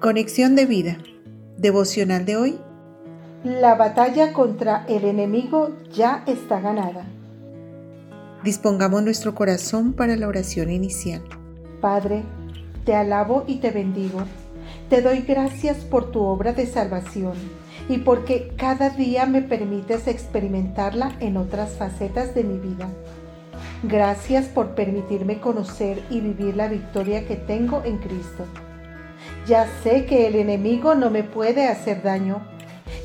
Conexión de vida. Devocional de hoy. La batalla contra el enemigo ya está ganada. Dispongamos nuestro corazón para la oración inicial. Padre, te alabo y te bendigo. Te doy gracias por tu obra de salvación y porque cada día me permites experimentarla en otras facetas de mi vida. Gracias por permitirme conocer y vivir la victoria que tengo en Cristo. Ya sé que el enemigo no me puede hacer daño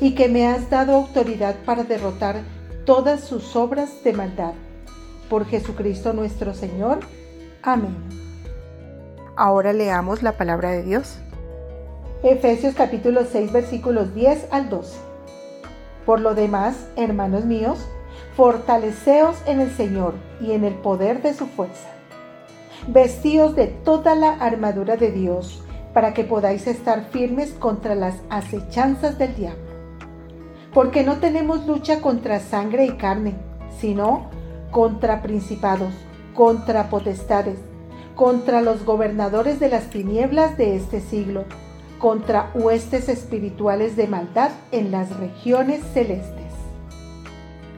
y que me has dado autoridad para derrotar todas sus obras de maldad. Por Jesucristo nuestro Señor. Amén. Ahora leamos la palabra de Dios. Efesios capítulo 6 versículos 10 al 12. Por lo demás, hermanos míos, fortaleceos en el Señor y en el poder de su fuerza. Vestíos de toda la armadura de Dios para que podáis estar firmes contra las acechanzas del diablo. Porque no tenemos lucha contra sangre y carne, sino contra principados, contra potestades, contra los gobernadores de las tinieblas de este siglo, contra huestes espirituales de maldad en las regiones celestes.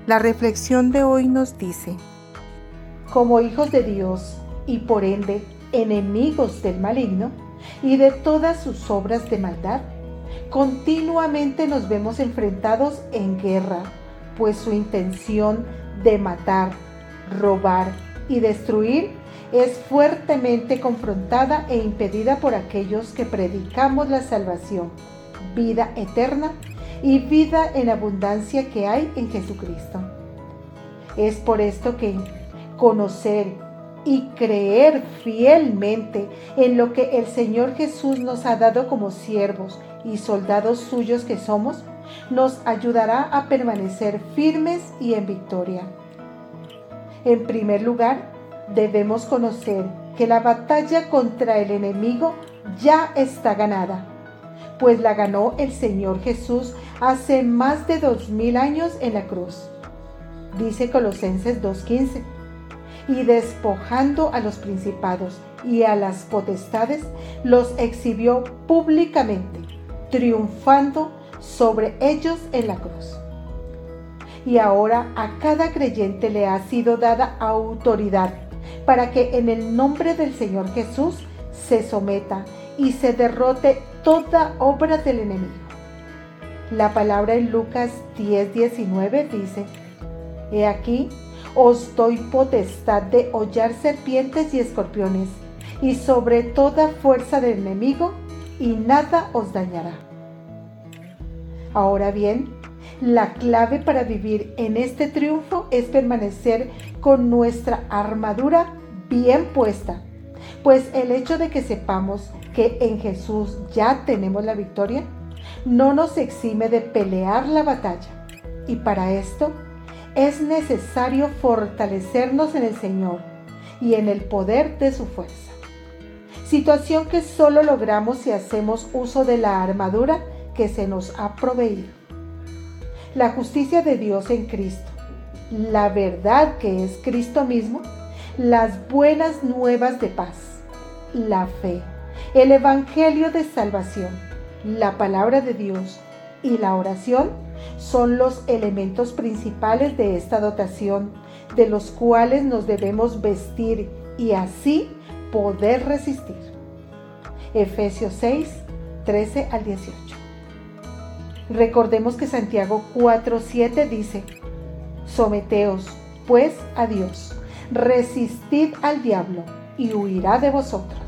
La reflexión de hoy nos dice, como hijos de Dios y por ende enemigos del maligno y de todas sus obras de maldad, continuamente nos vemos enfrentados en guerra, pues su intención de matar, robar y destruir es fuertemente confrontada e impedida por aquellos que predicamos la salvación, vida eterna y vida en abundancia que hay en Jesucristo. Es por esto que conocer y creer fielmente en lo que el Señor Jesús nos ha dado como siervos y soldados suyos que somos, nos ayudará a permanecer firmes y en victoria. En primer lugar, debemos conocer que la batalla contra el enemigo ya está ganada pues la ganó el Señor Jesús hace más de dos mil años en la cruz. Dice Colosenses 2.15. Y despojando a los principados y a las potestades, los exhibió públicamente, triunfando sobre ellos en la cruz. Y ahora a cada creyente le ha sido dada autoridad para que en el nombre del Señor Jesús se someta y se derrote toda obra del enemigo. La palabra en Lucas 10:19 dice, He aquí, os doy potestad de hollar serpientes y escorpiones, y sobre toda fuerza del enemigo, y nada os dañará. Ahora bien, la clave para vivir en este triunfo es permanecer con nuestra armadura bien puesta pues el hecho de que sepamos que en Jesús ya tenemos la victoria no nos exime de pelear la batalla. Y para esto es necesario fortalecernos en el Señor y en el poder de su fuerza. Situación que solo logramos si hacemos uso de la armadura que se nos ha proveído. La justicia de Dios en Cristo, la verdad que es Cristo mismo, las buenas nuevas de paz, la fe, el Evangelio de salvación, la palabra de Dios y la oración son los elementos principales de esta dotación, de los cuales nos debemos vestir y así poder resistir. Efesios 6, 13 al 18. Recordemos que Santiago 4, 7 dice, Someteos, pues, a Dios resistid al diablo y huirá de vosotros.